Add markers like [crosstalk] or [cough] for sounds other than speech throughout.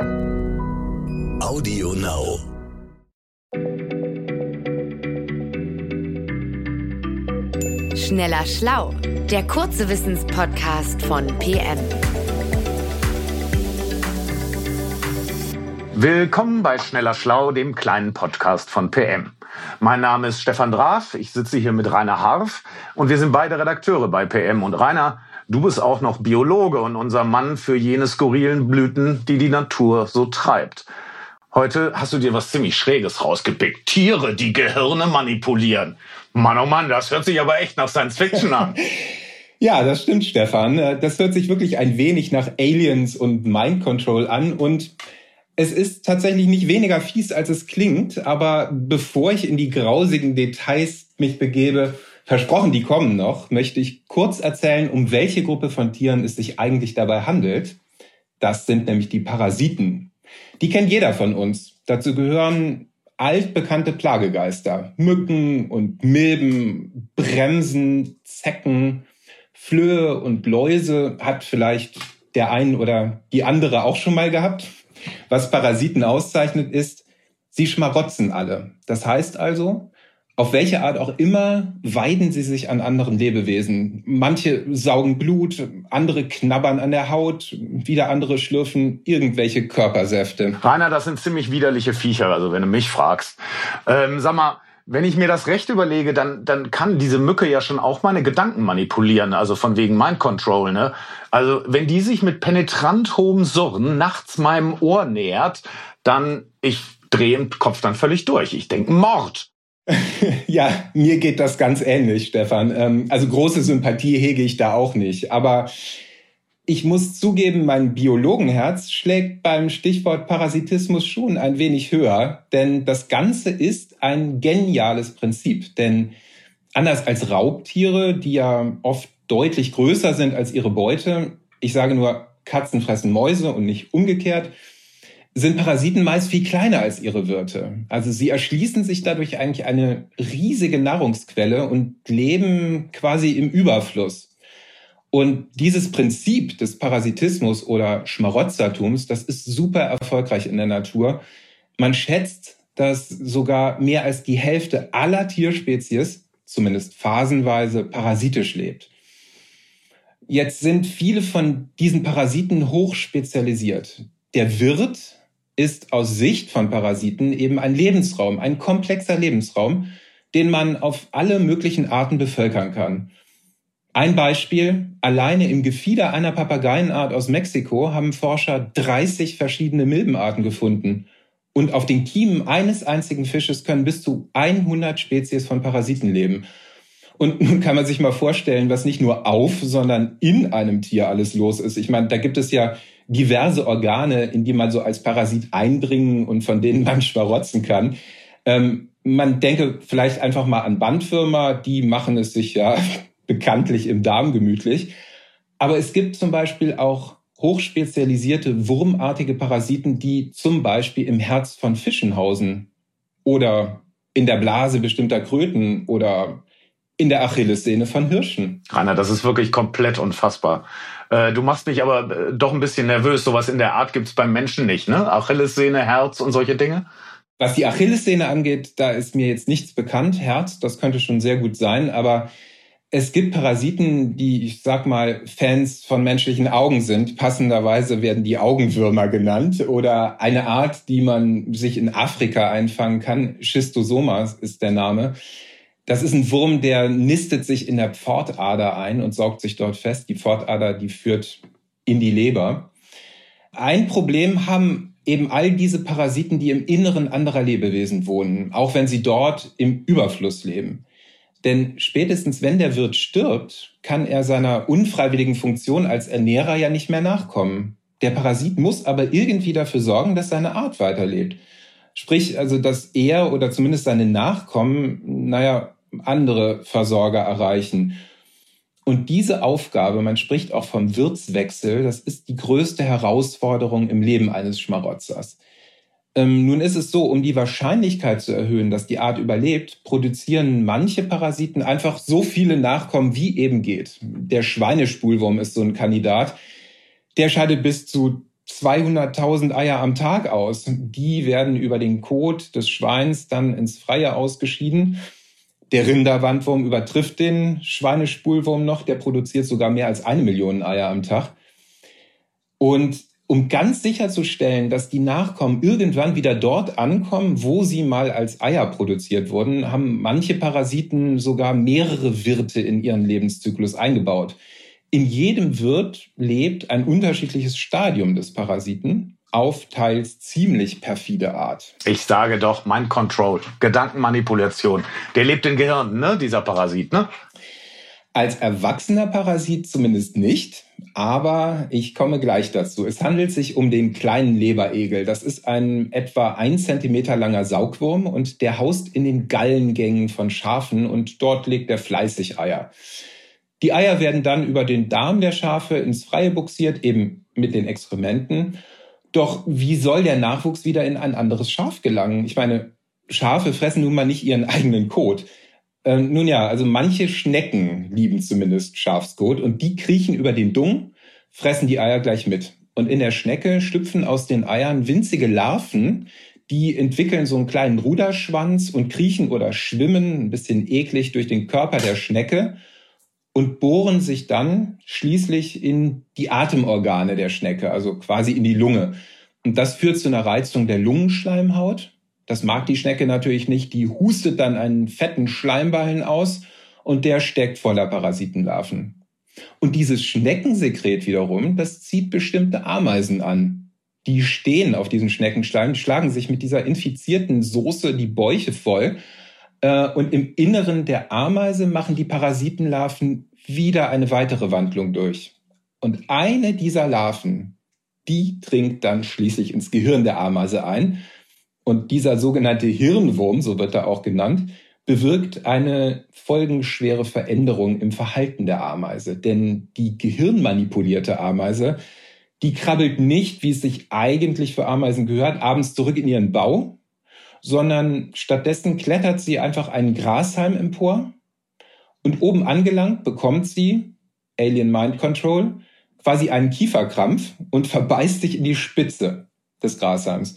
Audio Now. Schneller Schlau, der kurze Wissenspodcast von PM. Willkommen bei Schneller Schlau, dem kleinen Podcast von PM. Mein Name ist Stefan Draf, ich sitze hier mit Rainer Harf und wir sind beide Redakteure bei PM. Und Rainer, du bist auch noch Biologe und unser Mann für jene skurrilen Blüten, die die Natur so treibt. Heute hast du dir was ziemlich Schräges rausgepickt. Tiere, die Gehirne manipulieren. Mann, oh Mann, das hört sich aber echt nach Science Fiction an. [laughs] Ja, das stimmt, Stefan. Das hört sich wirklich ein wenig nach Aliens und Mind Control an und es ist tatsächlich nicht weniger fies, als es klingt, aber bevor ich in die grausigen Details mich begebe, versprochen, die kommen noch, möchte ich kurz erzählen, um welche Gruppe von Tieren es sich eigentlich dabei handelt. Das sind nämlich die Parasiten. Die kennt jeder von uns. Dazu gehören altbekannte Plagegeister. Mücken und Milben, Bremsen, Zecken, Flöhe und Läuse hat vielleicht der ein oder die andere auch schon mal gehabt. Was Parasiten auszeichnet, ist, sie schmarotzen alle. Das heißt also, auf welche Art auch immer weiden sie sich an anderen Lebewesen. Manche saugen Blut, andere knabbern an der Haut, wieder andere schlürfen irgendwelche Körpersäfte. Rainer, das sind ziemlich widerliche Viecher, also wenn du mich fragst. Ähm, sag mal, wenn ich mir das recht überlege, dann, dann kann diese Mücke ja schon auch meine Gedanken manipulieren, also von wegen Mind Control, ne? Also, wenn die sich mit penetrant hohem Surren nachts meinem Ohr nähert, dann, ich drehe im Kopf dann völlig durch. Ich denke, Mord. [laughs] ja, mir geht das ganz ähnlich, Stefan. Ähm, also große Sympathie hege ich da auch nicht. Aber ich muss zugeben, mein Biologenherz schlägt beim Stichwort Parasitismus schon ein wenig höher, denn das Ganze ist ein geniales Prinzip. Denn anders als Raubtiere, die ja oft deutlich größer sind als ihre Beute, ich sage nur, Katzen fressen Mäuse und nicht umgekehrt, sind Parasiten meist viel kleiner als ihre Wirte. Also sie erschließen sich dadurch eigentlich eine riesige Nahrungsquelle und leben quasi im Überfluss. Und dieses Prinzip des Parasitismus oder Schmarotzertums, das ist super erfolgreich in der Natur. Man schätzt, dass sogar mehr als die Hälfte aller Tierspezies, zumindest phasenweise, parasitisch lebt. Jetzt sind viele von diesen Parasiten hochspezialisiert. Der Wirt ist aus Sicht von Parasiten eben ein Lebensraum, ein komplexer Lebensraum, den man auf alle möglichen Arten bevölkern kann. Ein Beispiel, alleine im Gefieder einer Papageienart aus Mexiko haben Forscher 30 verschiedene Milbenarten gefunden. Und auf den Kiemen eines einzigen Fisches können bis zu 100 Spezies von Parasiten leben. Und nun kann man sich mal vorstellen, was nicht nur auf, sondern in einem Tier alles los ist. Ich meine, da gibt es ja diverse Organe, in die man so als Parasit eindringen und von denen man [laughs] schwarotzen kann. Ähm, man denke vielleicht einfach mal an Bandwürmer, die machen es sich ja [laughs] bekanntlich im Darm gemütlich. Aber es gibt zum Beispiel auch hochspezialisierte wurmartige Parasiten, die zum Beispiel im Herz von Fischen hausen oder in der Blase bestimmter Kröten oder in der Achillessehne von Hirschen. Rainer, das ist wirklich komplett unfassbar. Äh, du machst mich aber äh, doch ein bisschen nervös. Sowas in der Art gibt es beim Menschen nicht, ne? Achillessehne, Herz und solche Dinge? Was die Achillessehne angeht, da ist mir jetzt nichts bekannt. Herz, das könnte schon sehr gut sein, aber es gibt Parasiten, die, ich sag mal, Fans von menschlichen Augen sind. Passenderweise werden die Augenwürmer genannt oder eine Art, die man sich in Afrika einfangen kann. Schistosomas ist der Name. Das ist ein Wurm, der nistet sich in der Pfortader ein und saugt sich dort fest. Die Pfortader, die führt in die Leber. Ein Problem haben eben all diese Parasiten, die im Inneren anderer Lebewesen wohnen, auch wenn sie dort im Überfluss leben. Denn spätestens wenn der Wirt stirbt, kann er seiner unfreiwilligen Funktion als Ernährer ja nicht mehr nachkommen. Der Parasit muss aber irgendwie dafür sorgen, dass seine Art weiterlebt. Sprich, also, dass er oder zumindest seine Nachkommen, naja, andere Versorger erreichen. Und diese Aufgabe, man spricht auch vom Wirtswechsel, das ist die größte Herausforderung im Leben eines Schmarotzers. Ähm, nun ist es so, um die Wahrscheinlichkeit zu erhöhen, dass die Art überlebt, produzieren manche Parasiten einfach so viele Nachkommen, wie eben geht. Der Schweinespulwurm ist so ein Kandidat. Der scheidet bis zu 200.000 Eier am Tag aus. Die werden über den Kot des Schweins dann ins Freie ausgeschieden. Der Rinderwandwurm übertrifft den Schweinespulwurm noch. Der produziert sogar mehr als eine Million Eier am Tag. Und um ganz sicherzustellen, dass die Nachkommen irgendwann wieder dort ankommen, wo sie mal als Eier produziert wurden, haben manche Parasiten sogar mehrere Wirte in ihren Lebenszyklus eingebaut. In jedem Wirt lebt ein unterschiedliches Stadium des Parasiten auf teils ziemlich perfide Art. Ich sage doch, Mind Control, Gedankenmanipulation. Der lebt in Gehirn, ne, dieser Parasit, ne? Als erwachsener Parasit zumindest nicht, aber ich komme gleich dazu. Es handelt sich um den kleinen Leberegel. Das ist ein etwa ein Zentimeter langer Saugwurm und der haust in den Gallengängen von Schafen und dort legt er fleißig Eier. Die Eier werden dann über den Darm der Schafe ins Freie buxiert, eben mit den Exkrementen. Doch wie soll der Nachwuchs wieder in ein anderes Schaf gelangen? Ich meine, Schafe fressen nun mal nicht ihren eigenen Kot. Ähm, nun ja, also manche Schnecken lieben zumindest Schafskot und die kriechen über den Dung, fressen die Eier gleich mit. Und in der Schnecke schlüpfen aus den Eiern winzige Larven, die entwickeln so einen kleinen Ruderschwanz und kriechen oder schwimmen ein bisschen eklig durch den Körper der Schnecke und bohren sich dann schließlich in die Atemorgane der Schnecke, also quasi in die Lunge. Und das führt zu einer Reizung der Lungenschleimhaut das mag die Schnecke natürlich nicht. Die hustet dann einen fetten Schleimballen aus und der steckt voller Parasitenlarven. Und dieses Schneckensekret wiederum, das zieht bestimmte Ameisen an. Die stehen auf diesen Schneckenschleim, schlagen sich mit dieser infizierten Soße die Bäuche voll. Äh, und im Inneren der Ameise machen die Parasitenlarven wieder eine weitere Wandlung durch. Und eine dieser Larven, die dringt dann schließlich ins Gehirn der Ameise ein und dieser sogenannte Hirnwurm, so wird er auch genannt, bewirkt eine folgenschwere Veränderung im Verhalten der Ameise. Denn die gehirnmanipulierte Ameise, die krabbelt nicht, wie es sich eigentlich für Ameisen gehört, abends zurück in ihren Bau, sondern stattdessen klettert sie einfach einen Grashalm empor und oben angelangt bekommt sie, Alien Mind Control, quasi einen Kieferkrampf und verbeißt sich in die Spitze des Grashalms.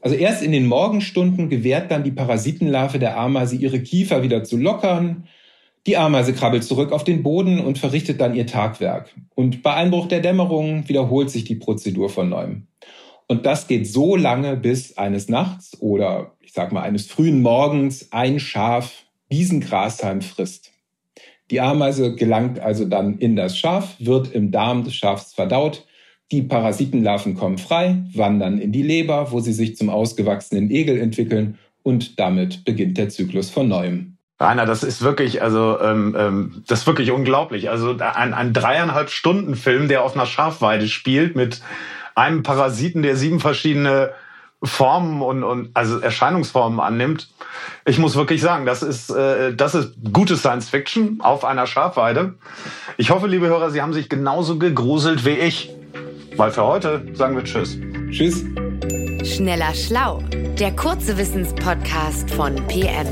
Also erst in den Morgenstunden gewährt dann die Parasitenlarve der Ameise ihre Kiefer wieder zu lockern. Die Ameise krabbelt zurück auf den Boden und verrichtet dann ihr Tagwerk. Und bei Einbruch der Dämmerung wiederholt sich die Prozedur von neuem. Und das geht so lange, bis eines Nachts oder ich sag mal eines frühen Morgens ein Schaf diesen Grashalm frisst. Die Ameise gelangt also dann in das Schaf, wird im Darm des Schafs verdaut die Parasitenlarven kommen frei, wandern in die Leber, wo sie sich zum ausgewachsenen Egel entwickeln und damit beginnt der Zyklus von neuem. Rainer, das ist wirklich, also ähm, ähm, das ist wirklich unglaublich. Also ein, ein dreieinhalb Stunden Film, der auf einer Schafweide spielt mit einem Parasiten, der sieben verschiedene Formen und, und also Erscheinungsformen annimmt. Ich muss wirklich sagen, das ist äh, das ist gute Science Fiction auf einer Schafweide. Ich hoffe, liebe Hörer, Sie haben sich genauso gegruselt wie ich. Weil für heute sagen wir Tschüss. Tschüss. Schneller Schlau, der kurze Wissenspodcast von PM.